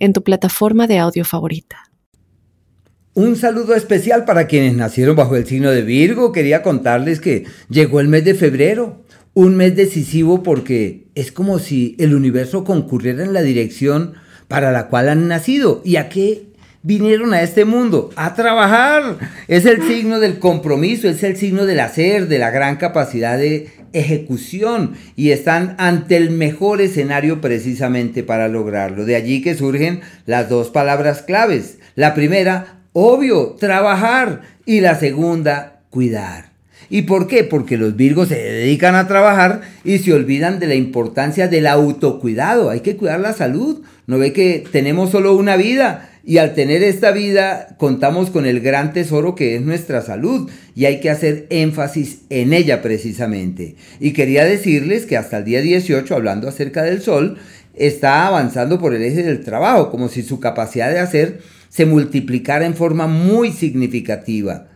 en tu plataforma de audio favorita. Un saludo especial para quienes nacieron bajo el signo de Virgo. Quería contarles que llegó el mes de febrero, un mes decisivo porque es como si el universo concurriera en la dirección para la cual han nacido. ¿Y a qué vinieron a este mundo? A trabajar. Es el signo del compromiso, es el signo del hacer, de la gran capacidad de ejecución y están ante el mejor escenario precisamente para lograrlo. De allí que surgen las dos palabras claves. La primera, obvio, trabajar y la segunda, cuidar. ¿Y por qué? Porque los virgos se dedican a trabajar y se olvidan de la importancia del autocuidado. Hay que cuidar la salud. No ve que tenemos solo una vida y al tener esta vida contamos con el gran tesoro que es nuestra salud y hay que hacer énfasis en ella precisamente. Y quería decirles que hasta el día 18, hablando acerca del sol, está avanzando por el eje del trabajo, como si su capacidad de hacer se multiplicara en forma muy significativa.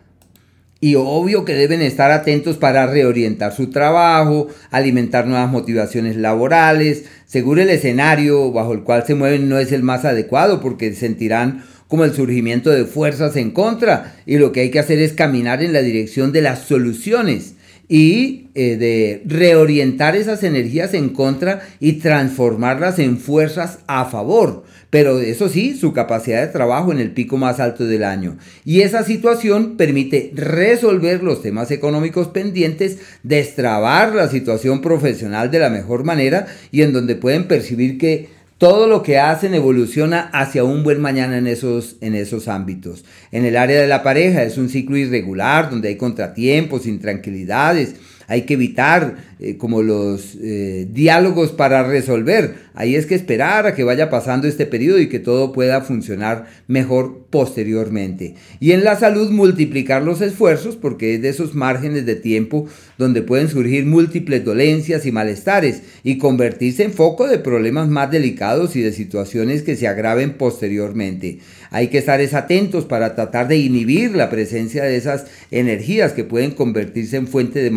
Y obvio que deben estar atentos para reorientar su trabajo, alimentar nuevas motivaciones laborales. Seguro el escenario bajo el cual se mueven no es el más adecuado porque sentirán como el surgimiento de fuerzas en contra y lo que hay que hacer es caminar en la dirección de las soluciones y eh, de reorientar esas energías en contra y transformarlas en fuerzas a favor. Pero eso sí, su capacidad de trabajo en el pico más alto del año. Y esa situación permite resolver los temas económicos pendientes, destrabar la situación profesional de la mejor manera y en donde pueden percibir que todo lo que hacen evoluciona hacia un buen mañana en esos, en esos ámbitos. En el área de la pareja es un ciclo irregular donde hay contratiempos, intranquilidades, hay que evitar eh, como los eh, diálogos para resolver. Ahí es que esperar a que vaya pasando este periodo y que todo pueda funcionar mejor posteriormente. Y en la salud multiplicar los esfuerzos porque es de esos márgenes de tiempo donde pueden surgir múltiples dolencias y malestares y convertirse en foco de problemas más delicados y de situaciones que se agraven posteriormente. Hay que estar atentos para tratar de inhibir la presencia de esas energías que pueden convertirse en fuente de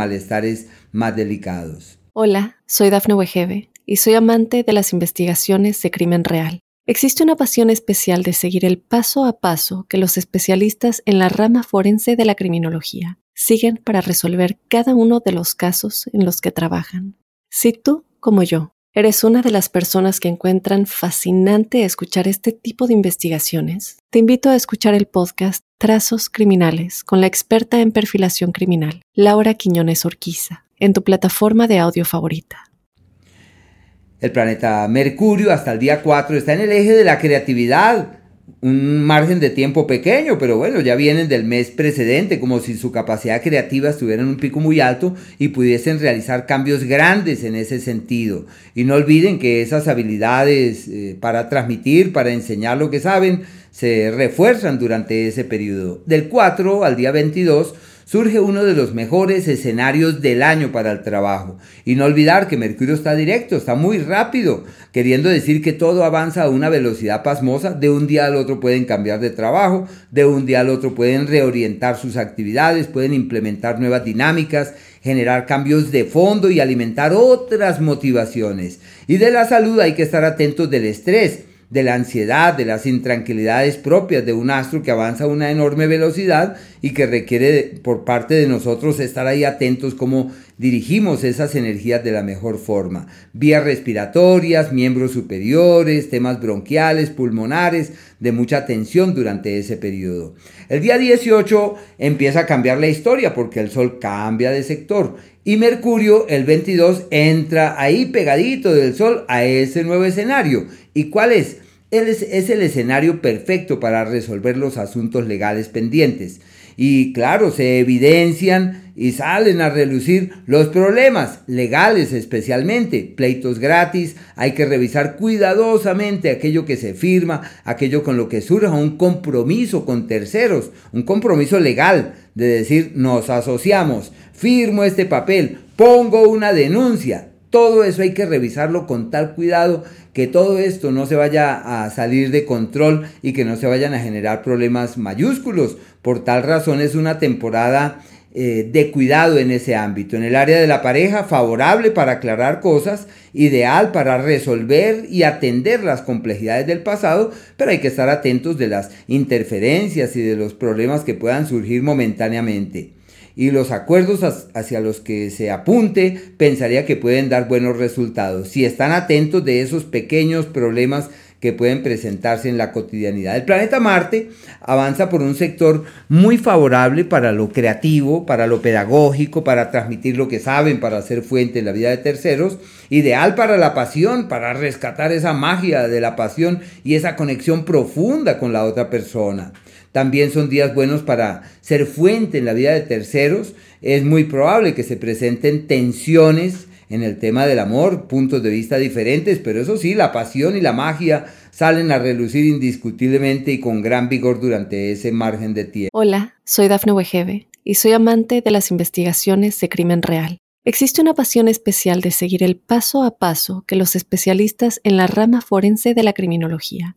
más delicados. Hola, soy Dafne Wegebe y soy amante de las investigaciones de crimen real. Existe una pasión especial de seguir el paso a paso que los especialistas en la rama forense de la criminología siguen para resolver cada uno de los casos en los que trabajan. Si tú, como yo, eres una de las personas que encuentran fascinante escuchar este tipo de investigaciones, te invito a escuchar el podcast Trazos Criminales con la experta en perfilación criminal, Laura Quiñones Orquiza, en tu plataforma de audio favorita. El planeta Mercurio hasta el día 4 está en el eje de la creatividad, un margen de tiempo pequeño, pero bueno, ya vienen del mes precedente, como si su capacidad creativa estuviera en un pico muy alto y pudiesen realizar cambios grandes en ese sentido. Y no olviden que esas habilidades eh, para transmitir, para enseñar lo que saben, se refuerzan durante ese periodo. Del 4 al día 22 surge uno de los mejores escenarios del año para el trabajo. Y no olvidar que Mercurio está directo, está muy rápido, queriendo decir que todo avanza a una velocidad pasmosa. De un día al otro pueden cambiar de trabajo, de un día al otro pueden reorientar sus actividades, pueden implementar nuevas dinámicas, generar cambios de fondo y alimentar otras motivaciones. Y de la salud hay que estar atentos del estrés de la ansiedad, de las intranquilidades propias de un astro que avanza a una enorme velocidad y que requiere por parte de nosotros estar ahí atentos como dirigimos esas energías de la mejor forma. Vías respiratorias, miembros superiores, temas bronquiales, pulmonares, de mucha tensión durante ese periodo. El día 18 empieza a cambiar la historia porque el Sol cambia de sector y Mercurio el 22 entra ahí pegadito del Sol a ese nuevo escenario. ¿Y cuál es? Él es, es el escenario perfecto para resolver los asuntos legales pendientes. Y claro, se evidencian y salen a relucir los problemas legales especialmente, pleitos gratis, hay que revisar cuidadosamente aquello que se firma, aquello con lo que surja un compromiso con terceros, un compromiso legal de decir nos asociamos, firmo este papel, pongo una denuncia, todo eso hay que revisarlo con tal cuidado que todo esto no se vaya a salir de control y que no se vayan a generar problemas mayúsculos. Por tal razón es una temporada eh, de cuidado en ese ámbito. En el área de la pareja, favorable para aclarar cosas, ideal para resolver y atender las complejidades del pasado, pero hay que estar atentos de las interferencias y de los problemas que puedan surgir momentáneamente y los acuerdos hacia los que se apunte pensaría que pueden dar buenos resultados si están atentos de esos pequeños problemas que pueden presentarse en la cotidianidad. El planeta Marte avanza por un sector muy favorable para lo creativo, para lo pedagógico, para transmitir lo que saben, para ser fuente en la vida de terceros, ideal para la pasión, para rescatar esa magia de la pasión y esa conexión profunda con la otra persona. También son días buenos para ser fuente en la vida de terceros. Es muy probable que se presenten tensiones en el tema del amor, puntos de vista diferentes, pero eso sí, la pasión y la magia salen a relucir indiscutiblemente y con gran vigor durante ese margen de tiempo. Hola, soy Dafne Wegebe y soy amante de las investigaciones de crimen real. Existe una pasión especial de seguir el paso a paso que los especialistas en la rama forense de la criminología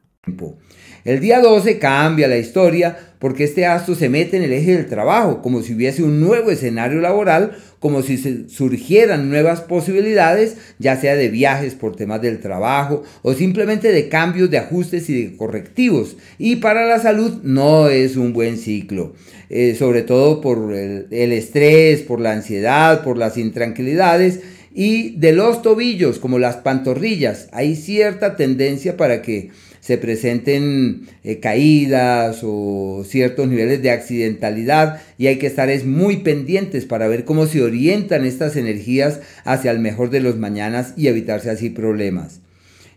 El día 12 cambia la historia porque este astro se mete en el eje del trabajo, como si hubiese un nuevo escenario laboral, como si surgieran nuevas posibilidades, ya sea de viajes por temas del trabajo o simplemente de cambios de ajustes y de correctivos. Y para la salud no es un buen ciclo, eh, sobre todo por el, el estrés, por la ansiedad, por las intranquilidades. Y de los tobillos, como las pantorrillas, hay cierta tendencia para que se presenten eh, caídas o ciertos niveles de accidentalidad y hay que estar es muy pendientes para ver cómo se orientan estas energías hacia el mejor de los mañanas y evitarse así problemas.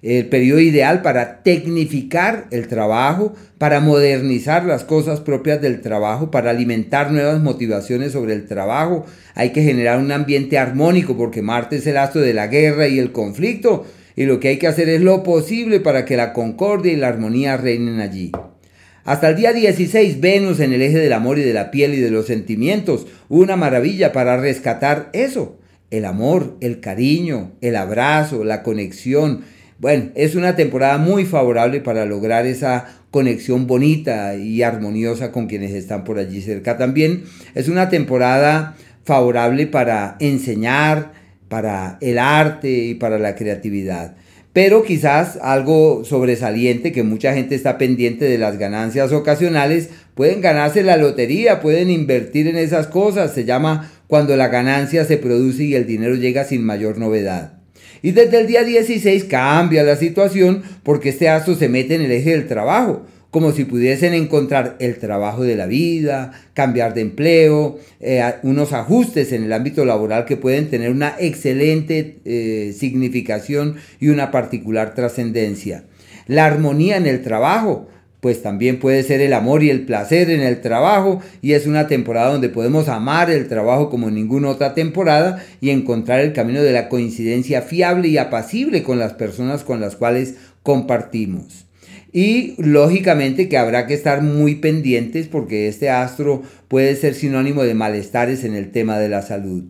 El periodo ideal para tecnificar el trabajo, para modernizar las cosas propias del trabajo, para alimentar nuevas motivaciones sobre el trabajo. Hay que generar un ambiente armónico porque Marte es el astro de la guerra y el conflicto y lo que hay que hacer es lo posible para que la concordia y la armonía reinen allí. Hasta el día 16, Venus en el eje del amor y de la piel y de los sentimientos, una maravilla para rescatar eso, el amor, el cariño, el abrazo, la conexión. Bueno, es una temporada muy favorable para lograr esa conexión bonita y armoniosa con quienes están por allí cerca. También es una temporada favorable para enseñar, para el arte y para la creatividad. Pero quizás algo sobresaliente que mucha gente está pendiente de las ganancias ocasionales, pueden ganarse la lotería, pueden invertir en esas cosas, se llama cuando la ganancia se produce y el dinero llega sin mayor novedad. Y desde el día 16 cambia la situación porque este astro se mete en el eje del trabajo como si pudiesen encontrar el trabajo de la vida, cambiar de empleo, eh, unos ajustes en el ámbito laboral que pueden tener una excelente eh, significación y una particular trascendencia. La armonía en el trabajo, pues también puede ser el amor y el placer en el trabajo y es una temporada donde podemos amar el trabajo como ninguna otra temporada y encontrar el camino de la coincidencia fiable y apacible con las personas con las cuales compartimos. Y lógicamente que habrá que estar muy pendientes porque este astro puede ser sinónimo de malestares en el tema de la salud.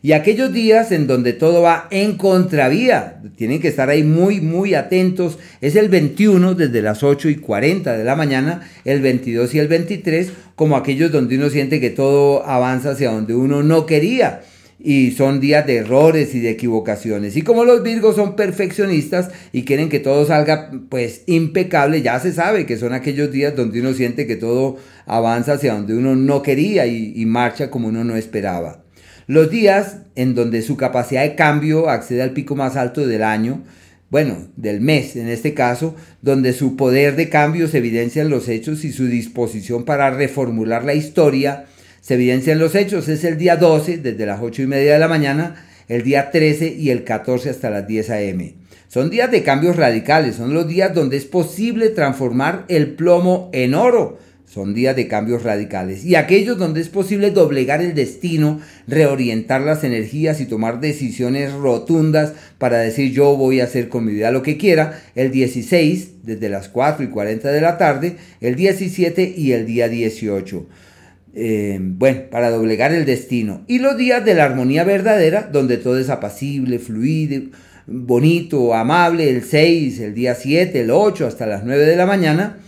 Y aquellos días en donde todo va en contravía, tienen que estar ahí muy, muy atentos. Es el 21 desde las 8 y 40 de la mañana, el 22 y el 23, como aquellos donde uno siente que todo avanza hacia donde uno no quería y son días de errores y de equivocaciones. Y como los Virgos son perfeccionistas y quieren que todo salga pues impecable, ya se sabe que son aquellos días donde uno siente que todo avanza hacia donde uno no quería y, y marcha como uno no esperaba. Los días en donde su capacidad de cambio accede al pico más alto del año, bueno, del mes en este caso, donde su poder de cambio se evidencia en los hechos y su disposición para reformular la historia se evidencia en los hechos. Es el día 12, desde las 8 y media de la mañana, el día 13 y el 14 hasta las 10 a.m. Son días de cambios radicales, son los días donde es posible transformar el plomo en oro son días de cambios radicales. Y aquellos donde es posible doblegar el destino, reorientar las energías y tomar decisiones rotundas para decir yo voy a hacer con mi vida lo que quiera. El 16, desde las 4 y 40 de la tarde. El 17 y el día 18. Eh, bueno, para doblegar el destino. Y los días de la armonía verdadera, donde todo es apacible, fluido, bonito, amable. El 6, el día 7, el 8, hasta las 9 de la mañana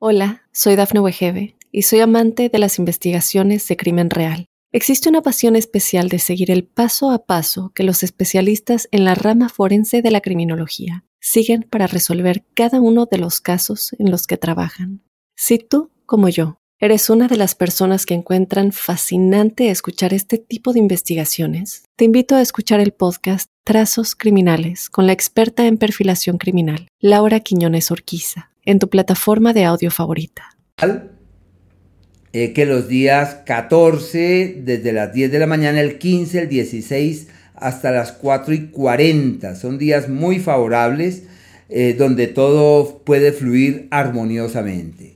Hola, soy Dafne Wegebe y soy amante de las investigaciones de crimen real. Existe una pasión especial de seguir el paso a paso que los especialistas en la rama forense de la criminología siguen para resolver cada uno de los casos en los que trabajan. Si tú, como yo, eres una de las personas que encuentran fascinante escuchar este tipo de investigaciones, te invito a escuchar el podcast Trazos Criminales con la experta en perfilación criminal, Laura Quiñones Orquiza en tu plataforma de audio favorita. Eh, que los días 14, desde las 10 de la mañana, el 15, el 16, hasta las 4 y 40. Son días muy favorables eh, donde todo puede fluir armoniosamente.